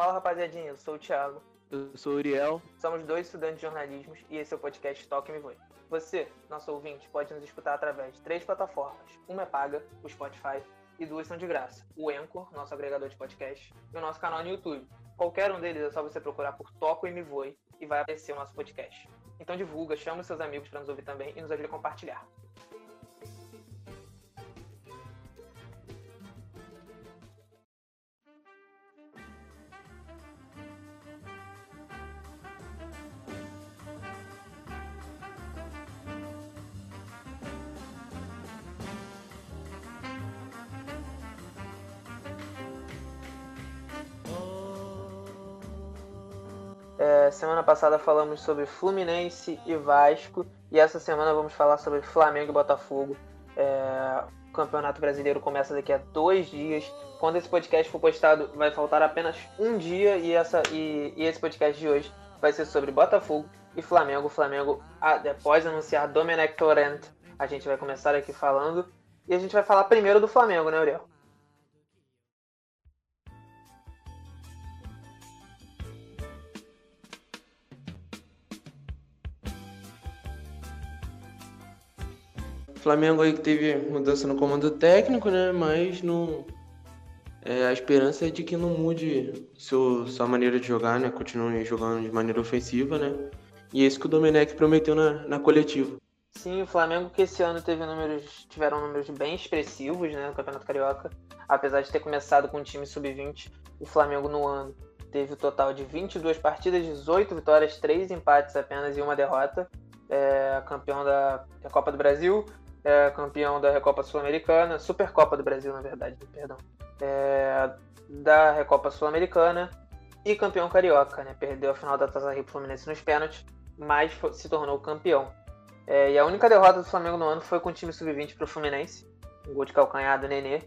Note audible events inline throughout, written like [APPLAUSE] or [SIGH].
Fala rapaziadinha, eu sou o Thiago. Eu sou o Uriel. Somos dois estudantes de jornalismo e esse é o podcast Toque Me Voe. Você, nosso ouvinte, pode nos escutar através de três plataformas. Uma é paga, o Spotify, e duas são de graça. O Anchor, nosso agregador de podcast, e o nosso canal no YouTube. Qualquer um deles é só você procurar por Toco e Me Voe e vai aparecer o nosso podcast. Então divulga, chama os seus amigos para nos ouvir também e nos ajude a compartilhar. Semana passada falamos sobre Fluminense e Vasco e essa semana vamos falar sobre Flamengo e Botafogo. É, o Campeonato Brasileiro começa daqui a dois dias. Quando esse podcast for postado, vai faltar apenas um dia e, essa, e, e esse podcast de hoje vai ser sobre Botafogo e Flamengo. O Flamengo, após anunciar Domenech Torrent, a gente vai começar aqui falando. E a gente vai falar primeiro do Flamengo, né, Uriel? Flamengo aí que teve mudança no comando técnico, né? Mas não. É, a esperança é de que não mude seu, sua maneira de jogar, né? Continue jogando de maneira ofensiva, né? E é isso que o Domenech prometeu na, na coletiva. Sim, o Flamengo que esse ano teve números, tiveram números bem expressivos né, no Campeonato Carioca. Apesar de ter começado com um time sub-20, o Flamengo no ano teve o um total de 22 partidas, 18 vitórias, 3 empates apenas e uma derrota. É, campeão da, da Copa do Brasil, é campeão da Recopa Sul-Americana, Supercopa do Brasil, na verdade, perdão, é, da Recopa Sul-Americana e campeão carioca, né? Perdeu a final da Taça Rio Fluminense nos pênaltis, mas se tornou campeão. É, e a única derrota do Flamengo no ano foi com o time sub-20 para o Fluminense, um gol de calcanhar do Nenê.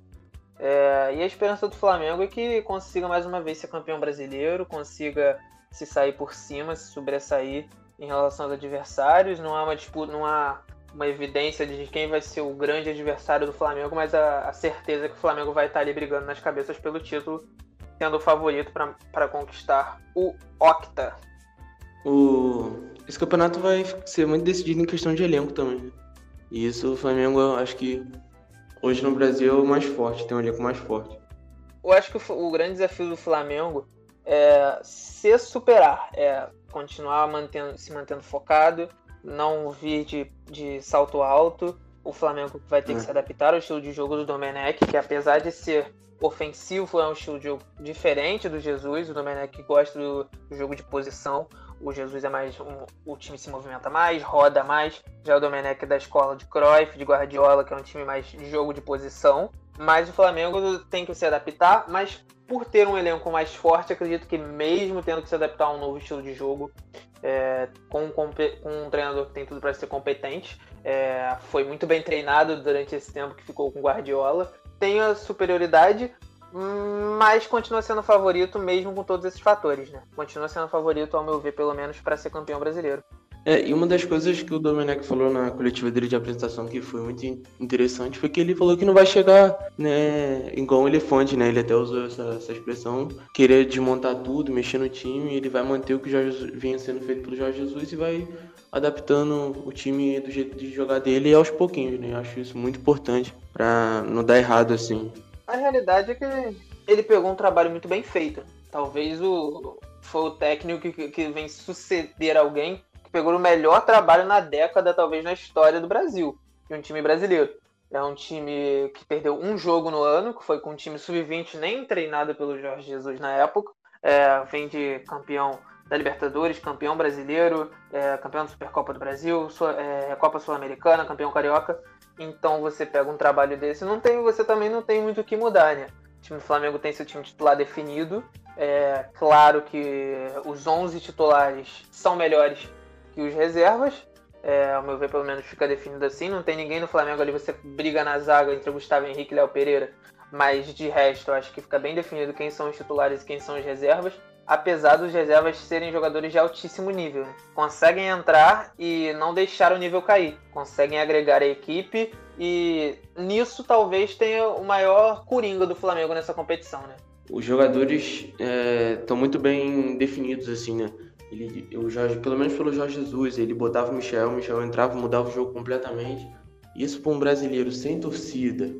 É, e a esperança do Flamengo é que consiga mais uma vez ser campeão brasileiro, consiga se sair por cima, se sobressair em relação aos adversários. Não há uma disputa, não há uma evidência de quem vai ser o grande adversário do Flamengo, mas a, a certeza que o Flamengo vai estar ali brigando nas cabeças pelo título, sendo o favorito para conquistar o Octa. O... Esse campeonato vai ser muito decidido em questão de elenco também. Né? E isso o Flamengo, eu acho que hoje no Brasil é o mais forte, tem um elenco mais forte. Eu acho que o, o grande desafio do Flamengo é se superar, é continuar mantendo, se mantendo focado, não vir de, de salto alto. O Flamengo vai ter é. que se adaptar ao estilo de jogo do Domenech, que apesar de ser ofensivo, é um estilo de jogo diferente do Jesus. O Domenech gosta do, do jogo de posição. O Jesus é mais. Um, o time se movimenta mais, roda mais. Já o Domenech é da escola de Cruyff, de Guardiola, que é um time mais de jogo de posição. Mas o Flamengo tem que se adaptar, mas por ter um elenco mais forte, acredito que mesmo tendo que se adaptar a um novo estilo de jogo, é, com, com, um treinador que tem tudo para ser competente, é, foi muito bem treinado durante esse tempo que ficou com Guardiola, tem a superioridade, mas continua sendo favorito mesmo com todos esses fatores, né? Continua sendo favorito, ao meu ver, pelo menos, para ser campeão brasileiro. É, e uma das coisas que o Domenech falou na coletiva dele de apresentação que foi muito interessante foi que ele falou que não vai chegar né, igual um elefante, né? Ele até usou essa, essa expressão, querer desmontar tudo, mexer no time, ele vai manter o que já vinha sendo feito pelo Jorge Jesus e vai adaptando o time do jeito de jogar dele aos pouquinhos, né? Eu acho isso muito importante para não dar errado assim. A realidade é que ele pegou um trabalho muito bem feito. Talvez o foi o técnico que, que vem suceder alguém pegou o melhor trabalho na década, talvez na história do Brasil, de um time brasileiro. É um time que perdeu um jogo no ano, que foi com um time sub-20 nem treinado pelo Jorge Jesus na época. É, vem de campeão da Libertadores, campeão brasileiro, é, campeão da Supercopa do Brasil, é, Copa Sul-Americana, campeão carioca. Então você pega um trabalho desse, não tem, você também não tem muito o que mudar, né? O time do Flamengo tem seu time titular definido. É claro que os 11 titulares são melhores que os reservas. É, ao meu ver, pelo menos fica definido assim. Não tem ninguém no Flamengo ali, você briga na zaga entre Gustavo Henrique e Léo Pereira. Mas de resto, eu acho que fica bem definido quem são os titulares e quem são os reservas. Apesar dos reservas serem jogadores de altíssimo nível. Conseguem entrar e não deixar o nível cair. Conseguem agregar a equipe e nisso talvez tenha o maior coringa do Flamengo nessa competição, né? Os jogadores estão é, muito bem definidos, assim, né? Ele, o Jorge, pelo menos pelo Jorge Jesus, ele botava o Michel, o Michel entrava, mudava o jogo completamente. Isso para um brasileiro sem torcida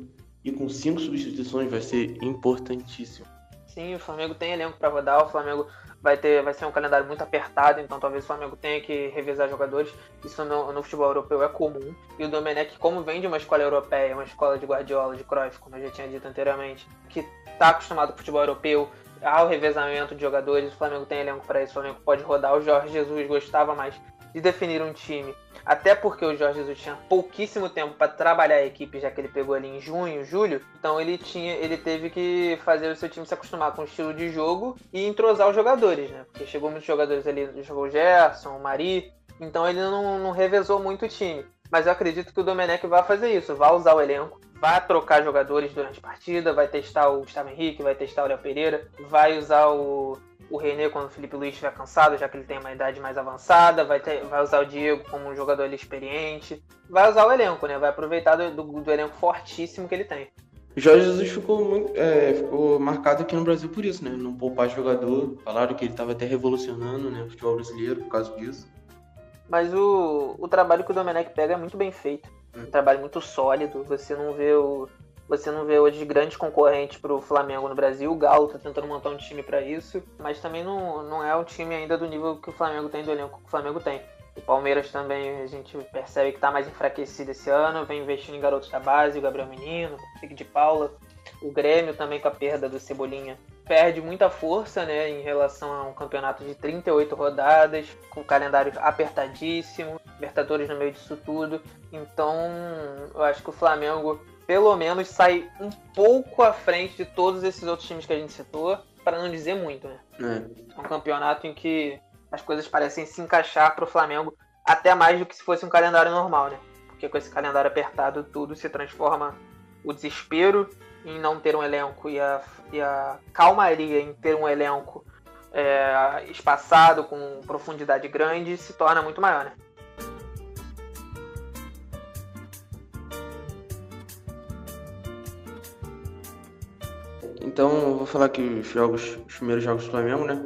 e com cinco substituições vai ser importantíssimo. Sim, o Flamengo tem elenco para rodar, o Flamengo vai ter vai ser um calendário muito apertado, então talvez o Flamengo tenha que revezar jogadores. Isso no, no futebol europeu é comum. E o Domenech, como vem de uma escola europeia, uma escola de Guardiola, de Cruyff, como eu já tinha dito anteriormente, que está acostumado com o futebol europeu, ao revezamento de jogadores, o Flamengo tem elenco para isso, o Flamengo pode rodar. O Jorge Jesus gostava mais de definir um time, até porque o Jorge Jesus tinha pouquíssimo tempo para trabalhar a equipe, já que ele pegou ali em junho, julho. Então ele tinha, ele teve que fazer o seu time se acostumar com o estilo de jogo e entrosar os jogadores, né? Porque chegou muitos jogadores ali, jogou o Gerson, o Mari, então ele não, não revezou muito o time. Mas eu acredito que o Domenech vai fazer isso, vai usar o elenco, vai trocar jogadores durante a partida, vai testar o Gustavo Henrique, vai testar o Léo Pereira, vai usar o, o René quando o Felipe Luiz estiver cansado, já que ele tem uma idade mais avançada, vai, ter, vai usar o Diego como um jogador experiente, vai usar o elenco, né? Vai aproveitar do, do, do elenco fortíssimo que ele tem. Jorge Jesus ficou, muito, é, ficou marcado aqui no Brasil por isso, né? Não poupar jogador. Falaram que ele estava até revolucionando né, o futebol brasileiro por causa disso. Mas o, o trabalho que o Domenech pega é muito bem feito. Um trabalho muito sólido. Você não vê o. Você não vê hoje grandes concorrentes para o Flamengo no Brasil. O Galo está tentando montar um time para isso, mas também não, não é um time ainda do nível que o Flamengo tem, do elenco que o Flamengo tem. O Palmeiras também a gente percebe que está mais enfraquecido esse ano, vem investindo em garotos da base, o Gabriel Menino, o Fique de Paula. O Grêmio também com a perda do Cebolinha perde muita força né, em relação a um campeonato de 38 rodadas, com calendário apertadíssimo, Libertadores no meio disso tudo. Então, eu acho que o Flamengo, pelo menos, sai um pouco à frente de todos esses outros times que a gente citou, para não dizer muito. Né? É. é um campeonato em que as coisas parecem se encaixar para o Flamengo até mais do que se fosse um calendário normal, né? Porque com esse calendário apertado, tudo se transforma o desespero em não ter um elenco e a, e a calmaria em ter um elenco é, espaçado, com profundidade grande, se torna muito maior, né? Então, vou falar aqui os jogos, os primeiros jogos do Flamengo, né?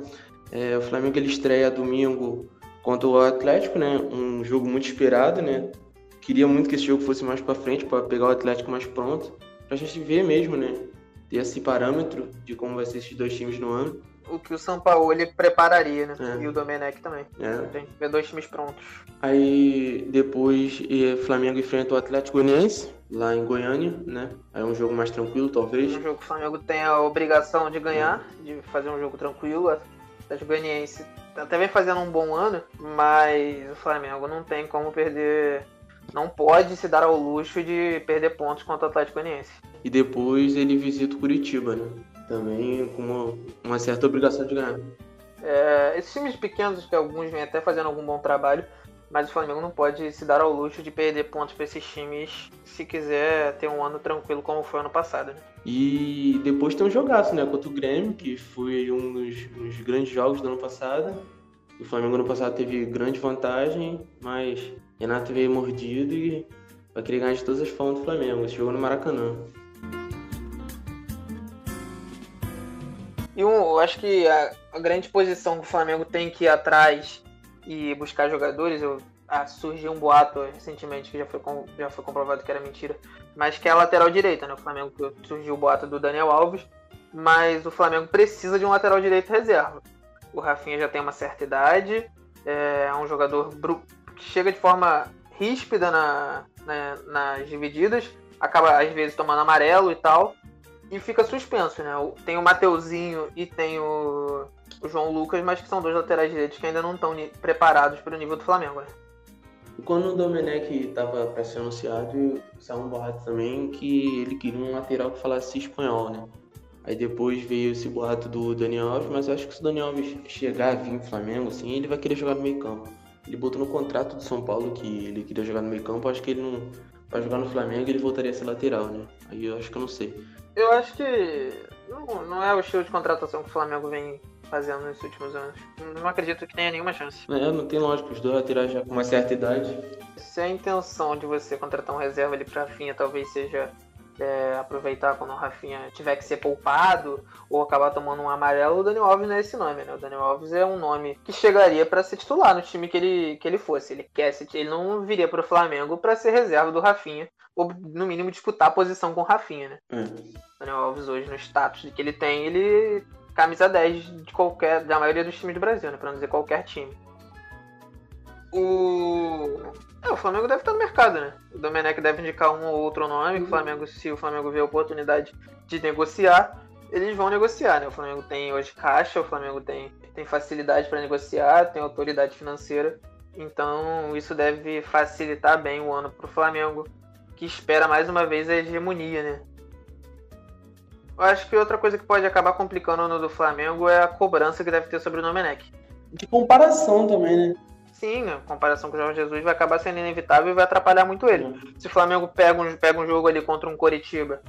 É, o Flamengo ele estreia domingo contra o Atlético, né? Um jogo muito esperado, né? Queria muito que esse jogo fosse mais para frente para pegar o Atlético mais pronto pra gente ver mesmo, né? Ter esse parâmetro de como vai ser esses dois times no ano. O que o São Paulo ele prepararia, né? É. E o Domenech também. É. Tem que ver dois times prontos. Aí depois Flamengo enfrenta o Atlético Goianiense, lá em Goiânia, né? Aí é um jogo mais tranquilo, talvez. Um jogo que o Flamengo tem a obrigação de ganhar, é. de fazer um jogo tranquilo. O Atlético Goianiense até vem fazendo um bom ano, mas o Flamengo não tem como perder não pode se dar ao luxo de perder pontos contra o Atlético Goianiense. E depois ele visita o Curitiba, né? Também com uma, uma certa obrigação de ganhar. É, esses times pequenos, que alguns vêm até fazendo algum bom trabalho, mas o Flamengo não pode se dar ao luxo de perder pontos para esses times se quiser ter um ano tranquilo como foi ano passado. Né? E depois tem um jogaço, né? Contra o Grêmio, que foi um dos, um dos grandes jogos do ano passado. O Flamengo ano passado teve grande vantagem, mas Renato veio mordido e vai querer ganhar de todas as formas do Flamengo. Esse jogo no Maracanã. E eu acho que a, a, grande posição que o Flamengo tem que ir atrás e buscar jogadores, eu, ah, surgiu um boato recentemente que já foi, já foi comprovado que era mentira, mas que é a lateral direita, né? O Flamengo surgiu o boato do Daniel Alves, mas o Flamengo precisa de um lateral direito reserva. O Rafinha já tem uma certa idade, é um jogador que chega de forma ríspida na, na, nas divididas, acaba às vezes tomando amarelo e tal, e fica suspenso, né? Tem o Mateuzinho e tem o, o João Lucas, mas que são dois laterais direitos que ainda não estão preparados para o nível do Flamengo, né? Quando o Domenech estava para ser anunciado, saiu um boato também que ele queria um lateral que falasse espanhol, né? Aí depois veio esse boato do Daniel Alves, mas eu acho que se o Daniel Alves chegar a vir no Flamengo, assim, ele vai querer jogar no meio campo ele botou no contrato do São Paulo que ele queria jogar no meio campo, acho que ele não. Pra jogar no Flamengo ele voltaria a ser lateral, né? Aí eu acho que eu não sei. Eu acho que não, não é o estilo de contratação que o Flamengo vem fazendo nos últimos anos. Não acredito que tenha nenhuma chance. É, não tem lógica, os dois laterais já com uma certa idade. Se a intenção de você contratar um reserva ali pra Finha talvez seja é, aproveitar quando o Rafinha tiver que ser poupado ou acabar tomando um amarelo, o Daniel Alves não é esse nome, né? O Daniel Alves é um nome que chegaria para ser titular no time que ele, que ele fosse. Ele quer ele não viria para o Flamengo para ser reserva do Rafinha ou no mínimo disputar a posição com o Rafinha, né? Hum. Daniel Alves hoje no status que ele tem, ele camisa 10 de qualquer da maioria dos times do Brasil, né? Para não dizer qualquer time. O é, o Flamengo deve estar no mercado, né? O Domenech deve indicar um ou outro nome, que o Flamengo, se o Flamengo vê a oportunidade de negociar, eles vão negociar, né? O Flamengo tem hoje caixa, o Flamengo tem, tem facilidade para negociar, tem autoridade financeira. Então isso deve facilitar bem o ano para o Flamengo, que espera mais uma vez a hegemonia, né? Eu acho que outra coisa que pode acabar complicando o ano do Flamengo é a cobrança que deve ter sobre o Domenech. De comparação também, né? Sim, a comparação com o Jorge Jesus vai acabar sendo inevitável e vai atrapalhar muito ele. Se o Flamengo pega um, pega um jogo ali contra um Coritiba,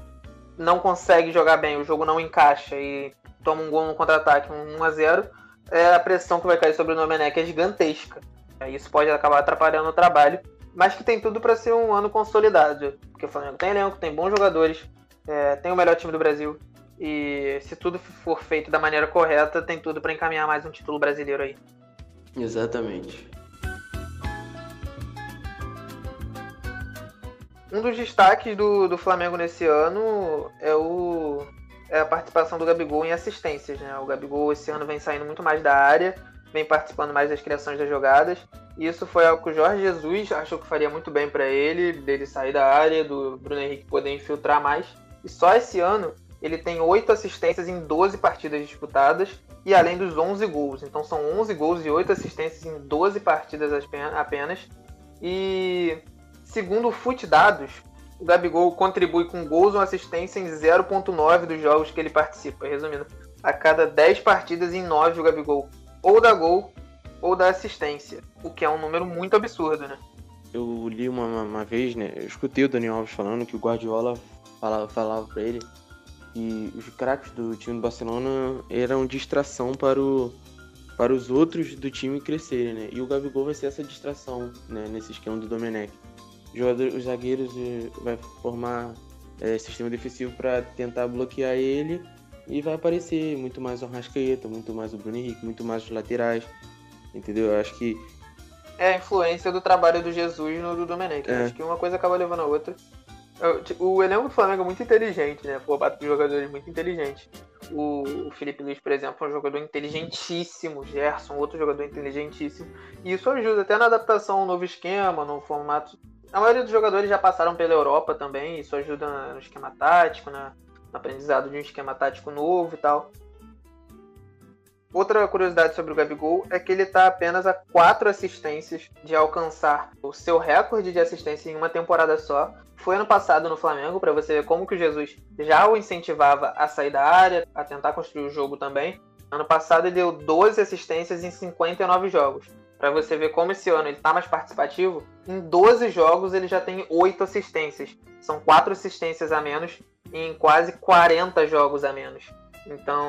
não consegue jogar bem, o jogo não encaixa e toma um gol no contra-ataque, um 1x0, é, a pressão que vai cair sobre o Domenech é gigantesca. Isso pode acabar atrapalhando o trabalho, mas que tem tudo para ser um ano consolidado. Porque o Flamengo tem elenco, tem bons jogadores, é, tem o melhor time do Brasil. E se tudo for feito da maneira correta, tem tudo para encaminhar mais um título brasileiro aí. Exatamente. Um dos destaques do, do Flamengo nesse ano é, o, é a participação do Gabigol em assistências. Né? O Gabigol esse ano vem saindo muito mais da área, vem participando mais das criações das jogadas. E isso foi algo que o Jorge Jesus achou que faria muito bem para ele, dele sair da área, do Bruno Henrique poder infiltrar mais. E só esse ano ele tem 8 assistências em 12 partidas disputadas e além dos 11 gols. Então são 11 gols e 8 assistências em 12 partidas apenas. E Segundo o Fute Dados, o Gabigol contribui com gols ou assistência em 0.9 dos jogos que ele participa. Resumindo, a cada 10 partidas em 9 o Gabigol ou dá gol ou dá assistência, o que é um número muito absurdo, né? Eu li uma, uma vez, né? Eu escutei o Daniel Alves falando que o Guardiola falava, falava para ele que os craques do time do Barcelona eram distração para, o, para os outros do time crescerem, né? E o Gabigol vai ser essa distração, né? Nesse esquema do Domenech jogador, os zagueiros eh, vai formar é, sistema defensivo para tentar bloquear ele e vai aparecer muito mais o Rascaeta, muito mais o Bruno Henrique, muito mais os laterais, entendeu? Eu acho que é a influência do trabalho do Jesus no do Domenech. É. Acho que uma coisa acaba levando a outra. O elenco do Flamengo é muito inteligente, né? Formado por jogadores muito inteligentes. O Felipe Luiz, por exemplo, é um jogador inteligentíssimo. Gerson, outro jogador inteligentíssimo. E isso ajuda até na adaptação ao novo esquema, no formato a maioria dos jogadores já passaram pela Europa também, isso ajuda no esquema tático, na, no aprendizado de um esquema tático novo e tal. Outra curiosidade sobre o Gabigol é que ele está apenas a quatro assistências de alcançar o seu recorde de assistência em uma temporada só. Foi ano passado no Flamengo, para você ver como que o Jesus já o incentivava a sair da área, a tentar construir o jogo também. Ano passado ele deu 12 assistências em 59 jogos para você ver como esse ano ele está mais participativo, em 12 jogos ele já tem 8 assistências. São 4 assistências a menos em quase 40 jogos a menos. Então,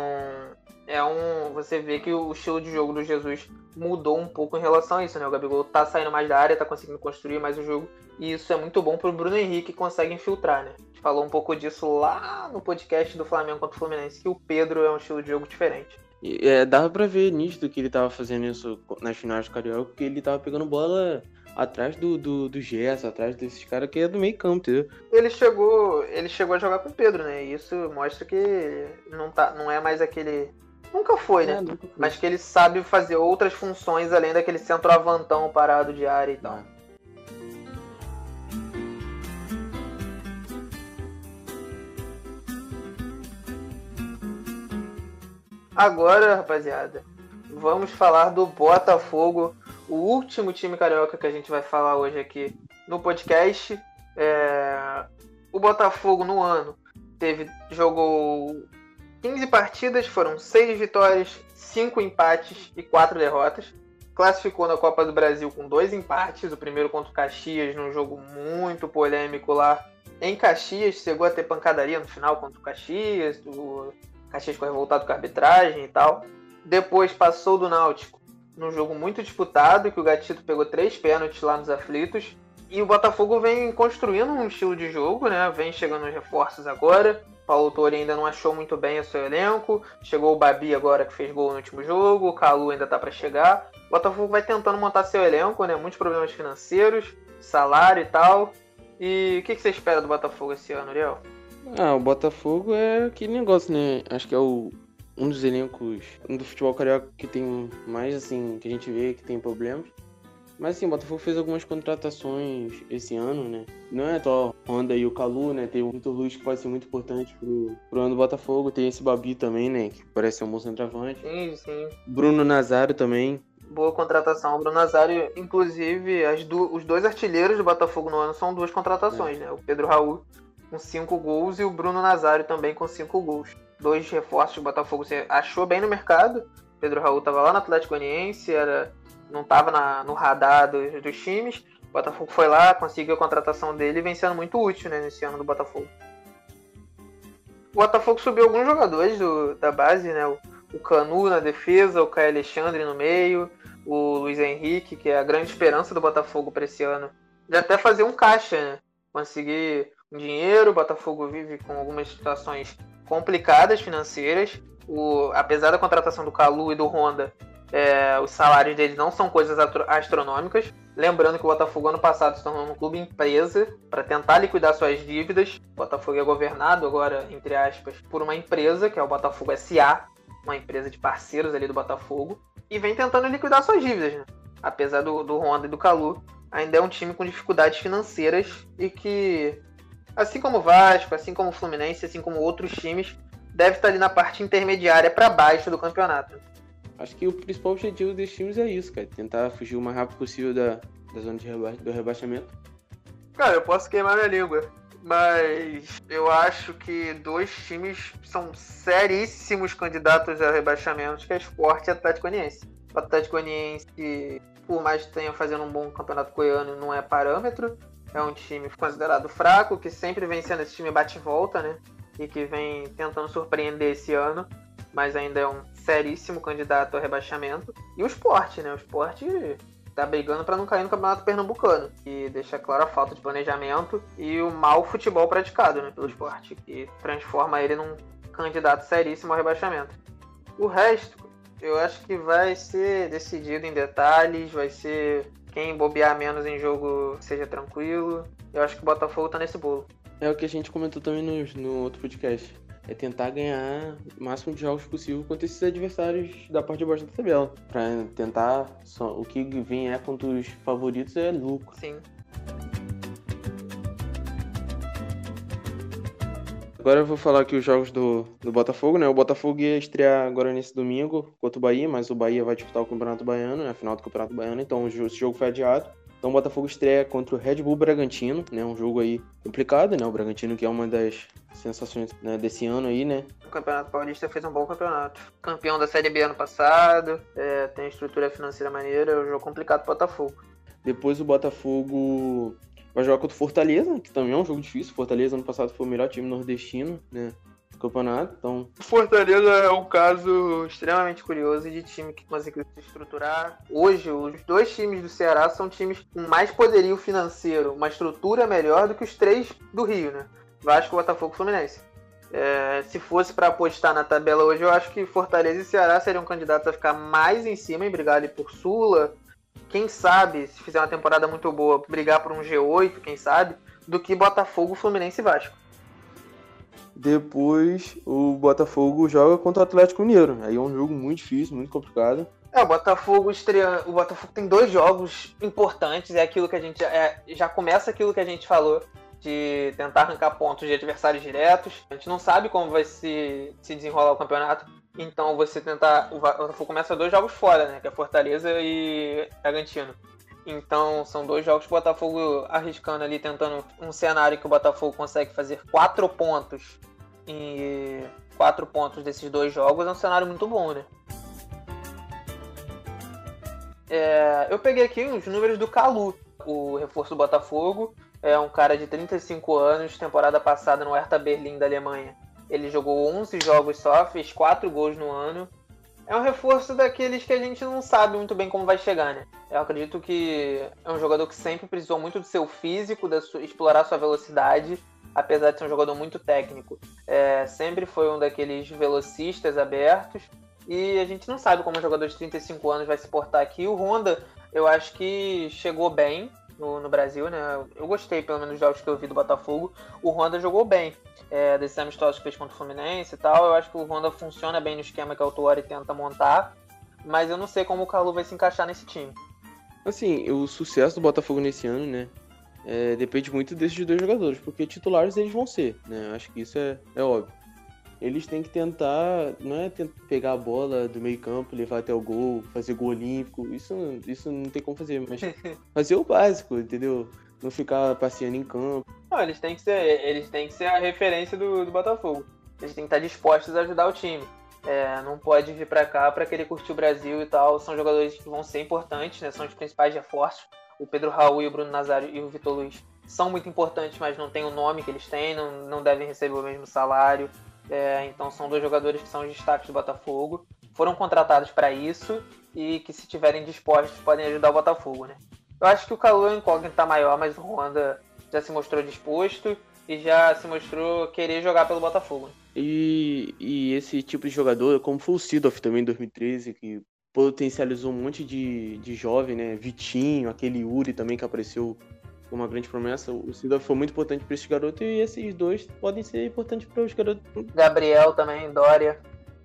é um. Você vê que o estilo de jogo do Jesus mudou um pouco em relação a isso, né? O Gabigol tá saindo mais da área, tá conseguindo construir mais o jogo. E isso é muito bom pro Bruno Henrique que consegue infiltrar, né? A gente falou um pouco disso lá no podcast do Flamengo contra o Fluminense, que o Pedro é um estilo de jogo diferente. E, é, dava pra ver nítido que ele tava fazendo isso nas finais do Carioca, porque ele tava pegando bola atrás do, do, do Gerson, atrás desses caras que é do meio campo, entendeu? Ele chegou, ele chegou a jogar com o Pedro, né? E isso mostra que não, tá, não é mais aquele. Nunca foi, né? É, nunca foi. Mas que ele sabe fazer outras funções além daquele centroavantão parado de área e tal. Agora, rapaziada, vamos falar do Botafogo, o último time carioca que a gente vai falar hoje aqui no podcast. É... O Botafogo no ano teve jogou 15 partidas, foram 6 vitórias, 5 empates e 4 derrotas. Classificou na Copa do Brasil com dois empates, o primeiro contra o Caxias, num jogo muito polêmico lá. Em Caxias, chegou a ter pancadaria no final contra o Caxias, o Caxias ficou revoltado com a arbitragem e tal. Depois passou do Náutico num jogo muito disputado, que o Gatito pegou três pênaltis lá nos aflitos. E o Botafogo vem construindo um estilo de jogo, né? Vem chegando os reforços agora. Paulo Torre ainda não achou muito bem o seu elenco. Chegou o Babi agora que fez gol no último jogo. O Calu ainda tá para chegar. O Botafogo vai tentando montar seu elenco, né? Muitos problemas financeiros, salário e tal. E o que, que você espera do Botafogo esse ano, Ariel? Ah, o Botafogo é aquele negócio, né? Acho que é o, um dos elencos do futebol carioca que tem mais, assim, que a gente vê que tem problemas. Mas assim, o Botafogo fez algumas contratações esse ano, né? Não é só Honda e o Calu, né? Tem o Vitor Luiz que pode ser muito importante pro, pro ano do Botafogo. Tem esse Babi também, né? Que parece ser um bom centroavante. Sim, sim. Bruno Nazário também. Boa contratação. O Bruno Nazário, inclusive, do, os dois artilheiros do Botafogo no ano são duas contratações, é. né? O Pedro Raul com cinco gols e o Bruno Nazário também com cinco gols. Dois reforços do Botafogo você achou bem no mercado. O Pedro Raul estava lá no Atlético Goianiense, era não estava no radar dos, dos, times. O Botafogo foi lá, conseguiu a contratação dele e vem sendo muito útil né, nesse ano do Botafogo. O Botafogo subiu alguns jogadores do, da base, né? O, o Canu na defesa, o Caio Alexandre no meio, o Luiz Henrique, que é a grande esperança do Botafogo para esse ano. De até fazer um caixa, né? Conseguir dinheiro. O Botafogo vive com algumas situações complicadas financeiras. O, apesar da contratação do Calu e do Honda, é, os salários deles não são coisas astronômicas. Lembrando que o Botafogo ano passado se tornou um clube empresa para tentar liquidar suas dívidas. O Botafogo é governado agora, entre aspas, por uma empresa, que é o Botafogo SA, uma empresa de parceiros ali do Botafogo, e vem tentando liquidar suas dívidas. Né? Apesar do, do Honda e do Calu, ainda é um time com dificuldades financeiras e que, assim como o Vasco, assim como o Fluminense, assim como outros times, deve estar ali na parte intermediária para baixo do campeonato. Acho que o principal objetivo desses times é isso, cara. Tentar fugir o mais rápido possível da, da zona de reba do rebaixamento. Cara, eu posso queimar minha língua. Mas eu acho que dois times são seríssimos candidatos a rebaixamento, que é Sport e Atlético Goianiense. O Atlético Goianiense, por mais que tenha fazendo um bom campeonato goiano, não é parâmetro. É um time considerado fraco, que sempre vem sendo esse time bate-volta, né? E que vem tentando surpreender esse ano mas ainda é um seríssimo candidato ao rebaixamento. E o esporte, né? O esporte tá brigando para não cair no Campeonato Pernambucano. E deixa claro a falta de planejamento e o mau futebol praticado né, pelo esporte, que transforma ele num candidato seríssimo ao rebaixamento. O resto, eu acho que vai ser decidido em detalhes, vai ser quem bobear menos em jogo seja tranquilo. Eu acho que o Botafogo tá nesse bolo. É o que a gente comentou também no, no outro podcast é tentar ganhar o máximo de jogos possível contra esses adversários da parte de baixo da tabela. Pra tentar. Só, o que vem é contra os favoritos é lucro. Sim. Agora eu vou falar aqui os jogos do, do Botafogo, né? O Botafogo ia estrear agora nesse domingo contra o Bahia, mas o Bahia vai disputar o Campeonato Baiano, né? A final do Campeonato Baiano, então esse jogo foi adiado. Então o Botafogo estreia contra o Red Bull Bragantino, né? Um jogo aí complicado, né? O Bragantino que é uma das sensações né, desse ano aí, né? O Campeonato Paulista fez um bom campeonato. Campeão da Série B ano passado, é, tem estrutura financeira maneira, é um jogo complicado pro Botafogo. Depois o Botafogo vai jogar contra o Fortaleza, que também é um jogo difícil. Fortaleza ano passado foi o melhor time nordestino, né? campeonato. Então... Fortaleza é um caso extremamente curioso de time que conseguiu se estruturar. Hoje, os dois times do Ceará são times com mais poderio financeiro, uma estrutura melhor do que os três do Rio, né? Vasco, Botafogo e Fluminense. É, se fosse para apostar na tabela hoje, eu acho que Fortaleza e Ceará seriam candidatos a ficar mais em cima e brigar ali por Sula. Quem sabe, se fizer uma temporada muito boa, brigar por um G8, quem sabe, do que Botafogo, Fluminense e Vasco. Depois o Botafogo joga contra o Atlético Mineiro. Aí é um jogo muito difícil, muito complicado. É, o Botafogo estreia. O Botafogo tem dois jogos importantes. É aquilo que a gente. É, já começa aquilo que a gente falou de tentar arrancar pontos de adversários diretos. A gente não sabe como vai se, se desenrolar o campeonato. Então você tentar. O Botafogo começa dois jogos fora, né? Que é Fortaleza e Bragantino. Então são dois jogos que o Botafogo arriscando ali, tentando um cenário que o Botafogo consegue fazer quatro pontos em quatro pontos desses dois jogos é um cenário muito bom, né? É, eu peguei aqui os números do Calu, o reforço do Botafogo. É um cara de 35 anos, temporada passada no Hertha Berlim da Alemanha. Ele jogou 11 jogos só, fez 4 gols no ano. é um reforço daqueles que a gente não sabe muito bem como vai chegar, né? Eu acredito que é um jogador que sempre precisou muito do seu físico, da sua, explorar sua velocidade, apesar de ser um jogador muito técnico. É, sempre foi um daqueles velocistas abertos. E a gente não sabe como um jogador de 35 anos vai se portar aqui. O Honda, eu acho que chegou bem no, no Brasil, né? Eu gostei, pelo menos, dos jogos que eu vi do Botafogo. O Honda jogou bem é, desses amistosos que fez contra o Fluminense e tal. Eu acho que o Honda funciona bem no esquema que o Autuori tenta montar, mas eu não sei como o Calu vai se encaixar nesse time. Assim, o sucesso do Botafogo nesse ano, né, é, depende muito desses dois jogadores, porque titulares eles vão ser, né, acho que isso é, é óbvio. Eles têm que tentar, não é tentar pegar a bola do meio campo, levar até o gol, fazer gol olímpico, isso, isso não tem como fazer, mas [LAUGHS] fazer o básico, entendeu? Não ficar passeando em campo. Não, eles têm que ser, eles têm que ser a referência do, do Botafogo. Eles têm que estar dispostos a ajudar o time. É, não pode vir para cá para querer curtir o Brasil e tal. São jogadores que vão ser importantes, né? São os principais reforços. O Pedro Raul e o Bruno Nazário e o Vitor Luiz são muito importantes, mas não tem o nome que eles têm, não, não devem receber o mesmo salário. É, então são dois jogadores que são os destaques do Botafogo. Foram contratados para isso e que se tiverem dispostos podem ajudar o Botafogo, né? Eu acho que o Calu é incógnita maior, mas o Honda já se mostrou disposto e já se mostrou querer jogar pelo Botafogo. E, e esse tipo de jogador, como foi o Sidoff também em 2013, que potencializou um monte de, de jovem, né? Vitinho, aquele Uri também que apareceu como uma grande promessa. O Sidoff foi muito importante para esse garoto e esses dois podem ser importantes para os garotos. Gabriel também, Dória.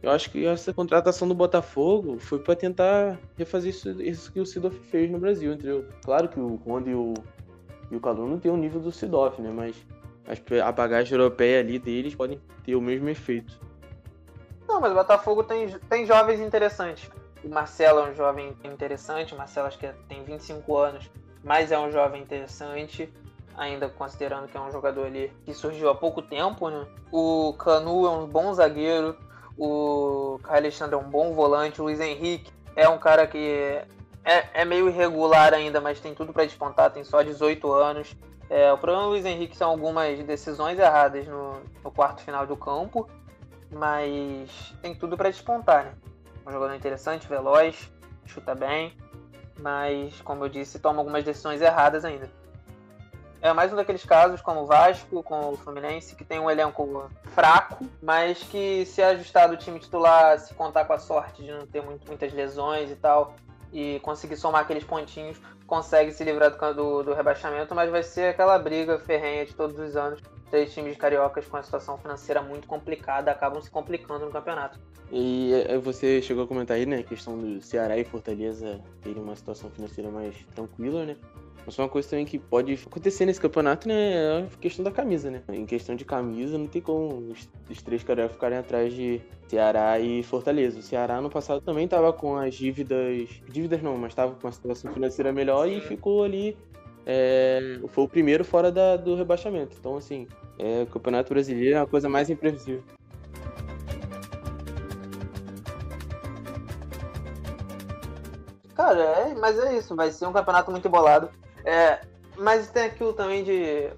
Eu acho que essa contratação do Botafogo foi para tentar refazer isso, isso, que o Sidoff fez no Brasil, entendeu? Claro que o Honda e o, e o Calu não tem o nível do Sidoff, né? Mas a bagagem europeia ali deles podem ter o mesmo efeito. Não, mas o Botafogo tem, tem jovens interessantes. O Marcelo é um jovem interessante, o Marcelo acho que tem 25 anos, mas é um jovem interessante, ainda considerando que é um jogador ali que surgiu há pouco tempo, né? O Canu é um bom zagueiro, o Caio Alexandre é um bom volante. O Luiz Henrique é um cara que é, é meio irregular ainda, mas tem tudo para despontar. Tem só 18 anos. É, o problema do Luiz Henrique são algumas decisões erradas no, no quarto final do campo, mas tem tudo para despontar, né? Um jogador interessante, veloz, chuta bem, mas como eu disse, toma algumas decisões erradas ainda. É mais um daqueles casos, como o Vasco, com o Fluminense, que tem um elenco fraco, mas que se ajustar do time titular, se contar com a sorte de não ter muito, muitas lesões e tal, e conseguir somar aqueles pontinhos, consegue se livrar do, do, do rebaixamento, mas vai ser aquela briga ferrenha de todos os anos. Três times cariocas com a situação financeira muito complicada acabam se complicando no campeonato. E é, você chegou a comentar aí, né, a questão do Ceará e Fortaleza terem uma situação financeira mais tranquila, né? Mas uma coisa também que pode acontecer nesse campeonato, né, é a questão da camisa, né? Em questão de camisa, não tem como os, os três caras ficarem atrás de Ceará e Fortaleza. O Ceará no passado também estava com as dívidas. Dívidas não, mas estava com uma situação financeira melhor e ficou ali. É, foi o primeiro fora da, do rebaixamento. Então, assim, é, o Campeonato Brasileiro é uma coisa mais imprevisível. Cara, é, mas é isso, vai ser um campeonato muito embolado. É, mas tem aquilo também de.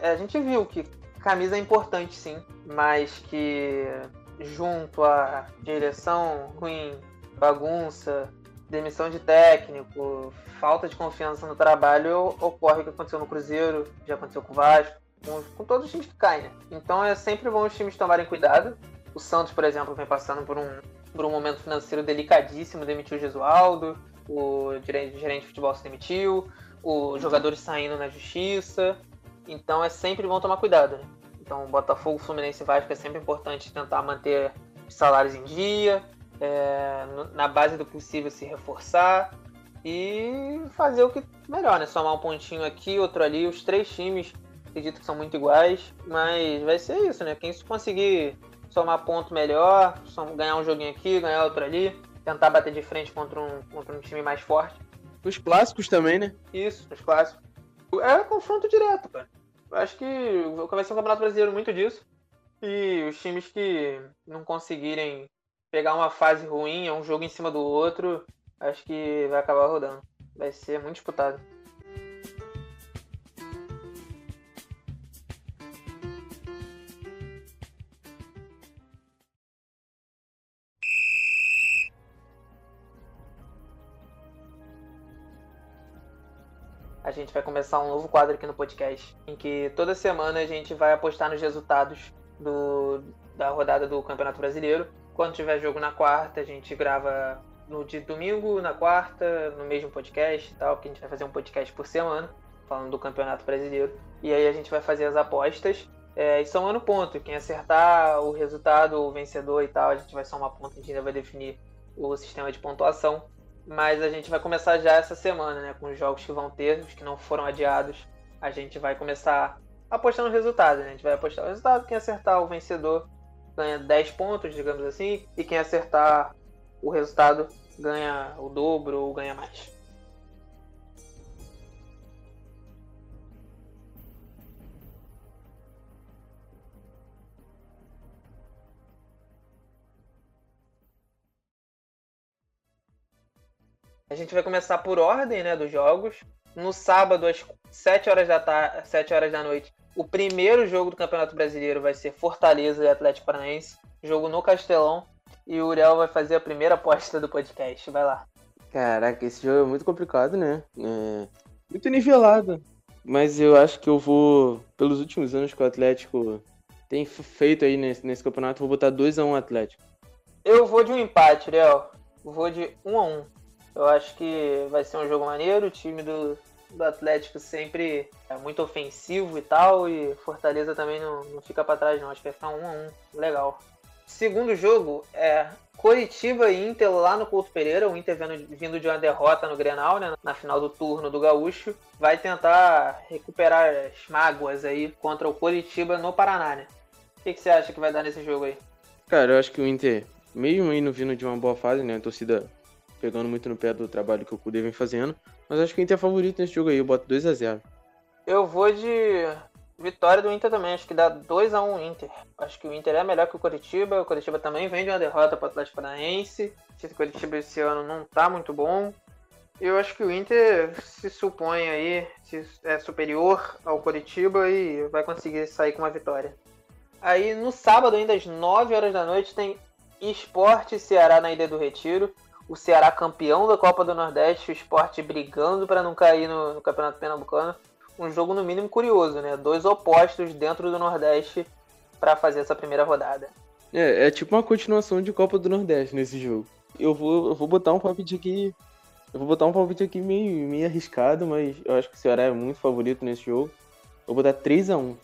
É, a gente viu que camisa é importante sim, mas que junto à direção ruim, bagunça, demissão de técnico, falta de confiança no trabalho, ocorre o que aconteceu no Cruzeiro, já aconteceu com o Vasco, com, com todos os times que caem, né? Então é sempre bom os times tomarem cuidado. O Santos, por exemplo, vem passando por um, por um momento financeiro delicadíssimo, demitiu o Gesualdo, o gerente, gerente de futebol se demitiu, os jogadores saindo na justiça. Então é sempre bom tomar cuidado, né? Então Botafogo, Fluminense e Vasco é sempre importante tentar manter os salários em dia, é, na base do possível se reforçar e fazer o que melhor, né? Somar um pontinho aqui, outro ali. Os três times acredito que são muito iguais, mas vai ser isso, né? Quem conseguir somar ponto melhor, ganhar um joguinho aqui, ganhar outro ali, tentar bater de frente contra um, contra um time mais forte, os clássicos também, né? Isso, os clássicos. É confronto direto, cara. Acho que vai ser um campeonato brasileiro muito disso. E os times que não conseguirem pegar uma fase ruim, é um jogo em cima do outro, acho que vai acabar rodando. Vai ser muito disputado. A gente vai começar um novo quadro aqui no podcast, em que toda semana a gente vai apostar nos resultados do, da rodada do Campeonato Brasileiro. Quando tiver jogo na quarta, a gente grava no dia domingo, na quarta, no mesmo podcast e tal, porque a gente vai fazer um podcast por semana, falando do Campeonato Brasileiro. E aí a gente vai fazer as apostas é, e somando ponto. Quem acertar o resultado, o vencedor e tal, a gente vai somar ponto, a gente ainda vai definir o sistema de pontuação. Mas a gente vai começar já essa semana, né? Com os jogos que vão ter, os que não foram adiados. A gente vai começar apostando no resultado, né? A gente vai apostar o resultado. Quem acertar o vencedor ganha 10 pontos, digamos assim. E quem acertar o resultado ganha o dobro ou ganha mais. A gente vai começar por ordem, né, dos jogos. No sábado, às 7 horas da, tarde, 7 horas da noite, o primeiro jogo do Campeonato Brasileiro vai ser Fortaleza e Atlético Paranaense. Jogo no Castelão. E o Uriel vai fazer a primeira aposta do podcast. Vai lá. Caraca, esse jogo é muito complicado, né? É... Muito nivelado. Mas eu acho que eu vou, pelos últimos anos que o Atlético tem feito aí nesse, nesse campeonato, vou botar 2x1 um Atlético. Eu vou de um empate, Uriel. Vou de 1 um a 1 um. Eu acho que vai ser um jogo maneiro. O time do, do Atlético sempre é muito ofensivo e tal. E Fortaleza também não, não fica para trás, não. Acho que vai ficar um a um. Legal. Segundo jogo é Coritiba e Inter lá no Couto Pereira. O Inter vindo, de uma derrota no Grenal, né? Na final do turno do Gaúcho. Vai tentar recuperar as mágoas aí contra o Coritiba no Paraná, né? O que, que você acha que vai dar nesse jogo aí? Cara, eu acho que o Inter, mesmo indo vindo de uma boa fase, né? A torcida pegando muito no pé do trabalho que o Kudê vem fazendo. Mas acho que o Inter é favorito nesse jogo aí, eu boto 2 a 0 Eu vou de vitória do Inter também, acho que dá 2 a 1 Inter. Acho que o Inter é melhor que o Curitiba, o Curitiba também vem de uma derrota para o Atlético Paranaense. O Curitiba esse ano não tá muito bom. Eu acho que o Inter se supõe aí, se é superior ao Curitiba e vai conseguir sair com uma vitória. Aí no sábado, ainda às 9 horas da noite, tem Esporte Ceará na Ilha do Retiro o Ceará campeão da Copa do Nordeste, o esporte brigando para não cair no, no, Campeonato Pernambucano. Um jogo, no mínimo, curioso, né? Dois opostos dentro do Nordeste para fazer essa primeira rodada. É, é tipo uma continuação de Copa do Nordeste nesse jogo. Eu vou, eu vou botar um palpite aqui. Eu vou botar um palpite aqui meio, meio arriscado, mas eu acho que o Ceará é muito favorito nesse jogo. Eu vou botar 3 a 1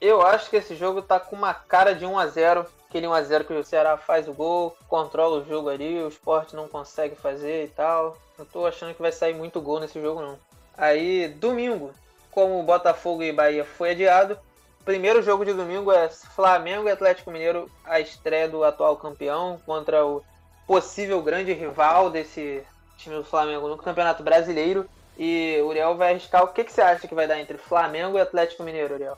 Eu acho que esse jogo tá com uma cara de 1 a 0 aquele 1x0 que o Ceará faz o gol, controla o jogo ali, o esporte não consegue fazer e tal. Não tô achando que vai sair muito gol nesse jogo não. Aí, domingo, como Botafogo e Bahia foi adiado, primeiro jogo de domingo é Flamengo e Atlético Mineiro, a estreia do atual campeão contra o possível grande rival desse time do Flamengo no Campeonato Brasileiro. E Uriel vai arriscar. O que, que você acha que vai dar entre Flamengo e Atlético Mineiro, Uriel?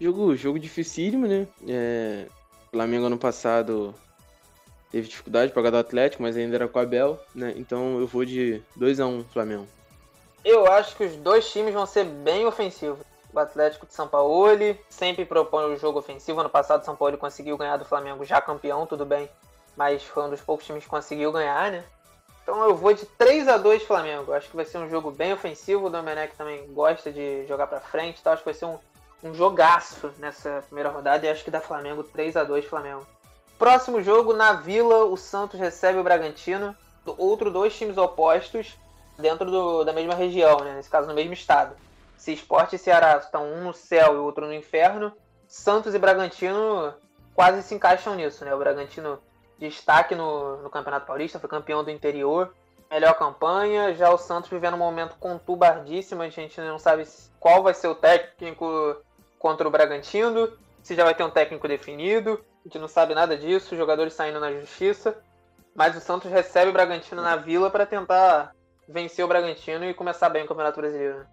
Jogo, jogo dificílimo, né? É, Flamengo ano passado teve dificuldade para jogar do Atlético, mas ainda era com a Abel, né? Então eu vou de 2 a 1 Flamengo. Eu acho que os dois times vão ser bem ofensivos. O Atlético de São Paulo sempre propõe o jogo ofensivo. Ano passado, São Paulo conseguiu ganhar do Flamengo já campeão, tudo bem. Mas foi um dos poucos times que conseguiu ganhar, né? Então eu vou de 3 a 2 Flamengo. Acho que vai ser um jogo bem ofensivo. O Domenech também gosta de jogar para frente. Então acho que vai ser um um jogaço nessa primeira rodada e acho que dá Flamengo 3 a 2 Flamengo. Próximo jogo, na Vila, o Santos recebe o Bragantino. Outro dois times opostos dentro do, da mesma região, né? nesse caso no mesmo estado. Se Esporte e Ceará estão um no céu e o outro no inferno, Santos e Bragantino quase se encaixam nisso. Né? O Bragantino destaque no, no Campeonato Paulista, foi campeão do interior, melhor campanha. Já o Santos vivendo um momento contubardíssimo, a gente não sabe qual vai ser o técnico contra o Bragantino, se já vai ter um técnico definido, a gente não sabe nada disso, jogadores saindo na justiça, mas o Santos recebe o Bragantino na Vila para tentar vencer o Bragantino e começar bem o Campeonato Brasileiro.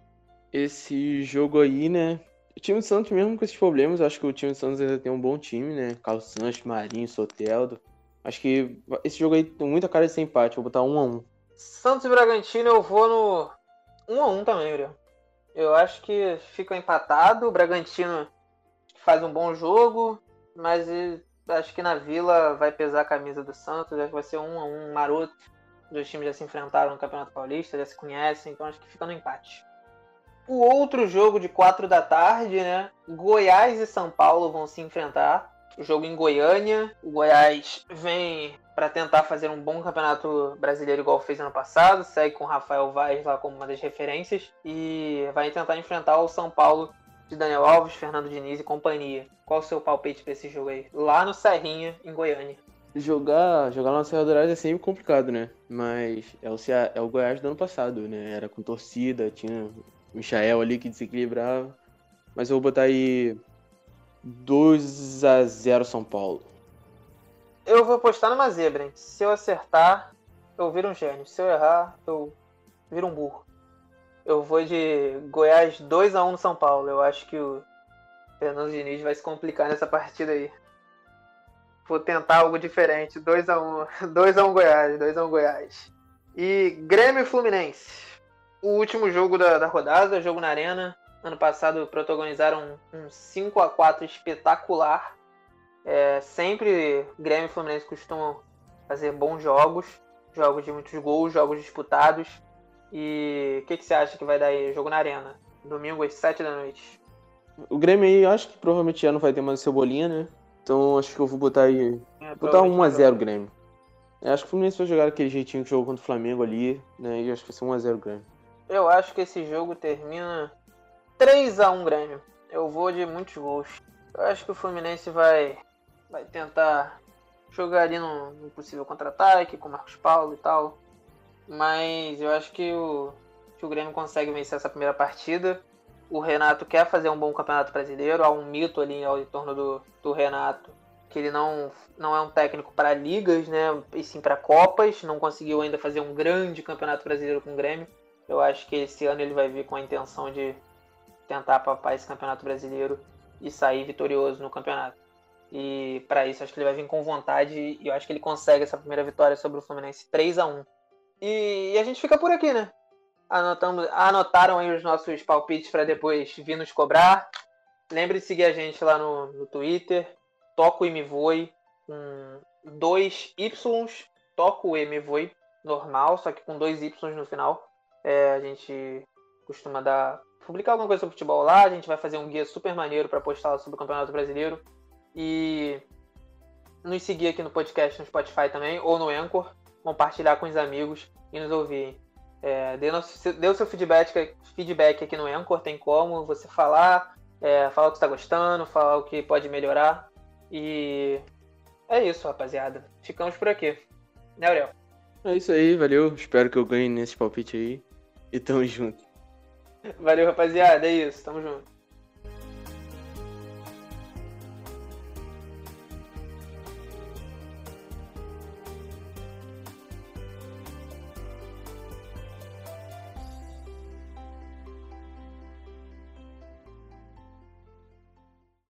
Esse jogo aí, né? O time do Santos, mesmo com esses problemas, acho que o time do Santos ainda tem um bom time, né? Carlos Santos, Marinho, Soteldo. Acho que esse jogo aí tem muita cara de ser empate, vou botar um a um. Santos e Bragantino eu vou no 1 a 1 também, Uriel. Eu acho que fica empatado. O Bragantino faz um bom jogo, mas acho que na Vila vai pesar a camisa do Santos. Acho que vai ser um a um maroto. Os dois times já se enfrentaram no Campeonato Paulista, já se conhecem, então acho que fica no empate. O outro jogo de 4 da tarde, né? Goiás e São Paulo vão se enfrentar. Jogo em Goiânia. O Goiás vem para tentar fazer um bom campeonato brasileiro igual fez ano passado. Segue com o Rafael Vaz lá como uma das referências. E vai tentar enfrentar o São Paulo de Daniel Alves, Fernando Diniz e companhia. Qual o seu palpite para esse jogo aí? Lá no Serrinha, em Goiânia. Jogar, jogar na Serra Dourada é sempre complicado, né? Mas é o, é o Goiás do ano passado, né? Era com torcida, tinha o Michael ali que desequilibrava. Mas eu vou botar aí 2 a 0 São Paulo. Eu vou apostar numa zebra, hein? Se eu acertar, eu viro um gênio. Se eu errar, eu viro um burro. Eu vou de Goiás 2 a 1 no São Paulo. Eu acho que o Fernando Diniz vai se complicar nessa partida aí. Vou tentar algo diferente. 2 a [LAUGHS] 1 2 a 1 Goiás, 2 a 1 Goiás. E Grêmio Fluminense. O último jogo da, da rodada, jogo na Arena. Ano passado protagonizaram um 5 a 4 espetacular. É, sempre Grêmio e Fluminense costumam fazer bons jogos, jogos de muitos gols, jogos disputados. E o que, que, você acha que vai dar aí? Jogo na Arena, domingo às 7 da noite. O Grêmio aí, acho que provavelmente já não vai ter mais cebolinha, né? Então acho que eu vou botar aí. É, botar 1x0 Grêmio. Eu acho que o Fluminense vai jogar aquele jeitinho que jogou contra o Flamengo ali, né? E acho que vai ser 1x0 Grêmio. Eu acho que esse jogo termina 3x1 Grêmio. Eu vou de muitos gols. Eu acho que o Fluminense vai, vai tentar jogar ali no, no possível contra-ataque com o Marcos Paulo e tal. Mas eu acho que o, que o Grêmio consegue vencer essa primeira partida. O Renato quer fazer um bom campeonato brasileiro. Há um mito ali ao torno do, do Renato que ele não, não é um técnico para ligas, né? E sim para Copas. Não conseguiu ainda fazer um grande campeonato brasileiro com o Grêmio. Eu acho que esse ano ele vai vir com a intenção de tentar papar esse campeonato brasileiro e sair vitorioso no campeonato. E para isso acho que ele vai vir com vontade e eu acho que ele consegue essa primeira vitória sobre o Fluminense 3 a 1 E, e a gente fica por aqui, né? Anotamos, anotaram aí os nossos palpites para depois vir nos cobrar. Lembre de seguir a gente lá no, no Twitter. Toco e me voe com dois Ys. Toco e me voe normal, só que com dois Y no final. É, a gente costuma dar publicar alguma coisa sobre futebol lá. A gente vai fazer um guia super maneiro para postar sobre o Campeonato Brasileiro. E nos seguir aqui no podcast no Spotify também, ou no Anchor. Compartilhar com os amigos e nos ouvir. É, dê, nosso, dê o seu feedback, feedback aqui no Anchor, tem como você falar, é, falar o que está gostando, falar o que pode melhorar. E é isso, rapaziada. Ficamos por aqui. Né, Aurel? É isso aí, valeu. Espero que eu ganhe nesse palpite aí. E tamo junto. Valeu, rapaziada. É isso, tamo junto.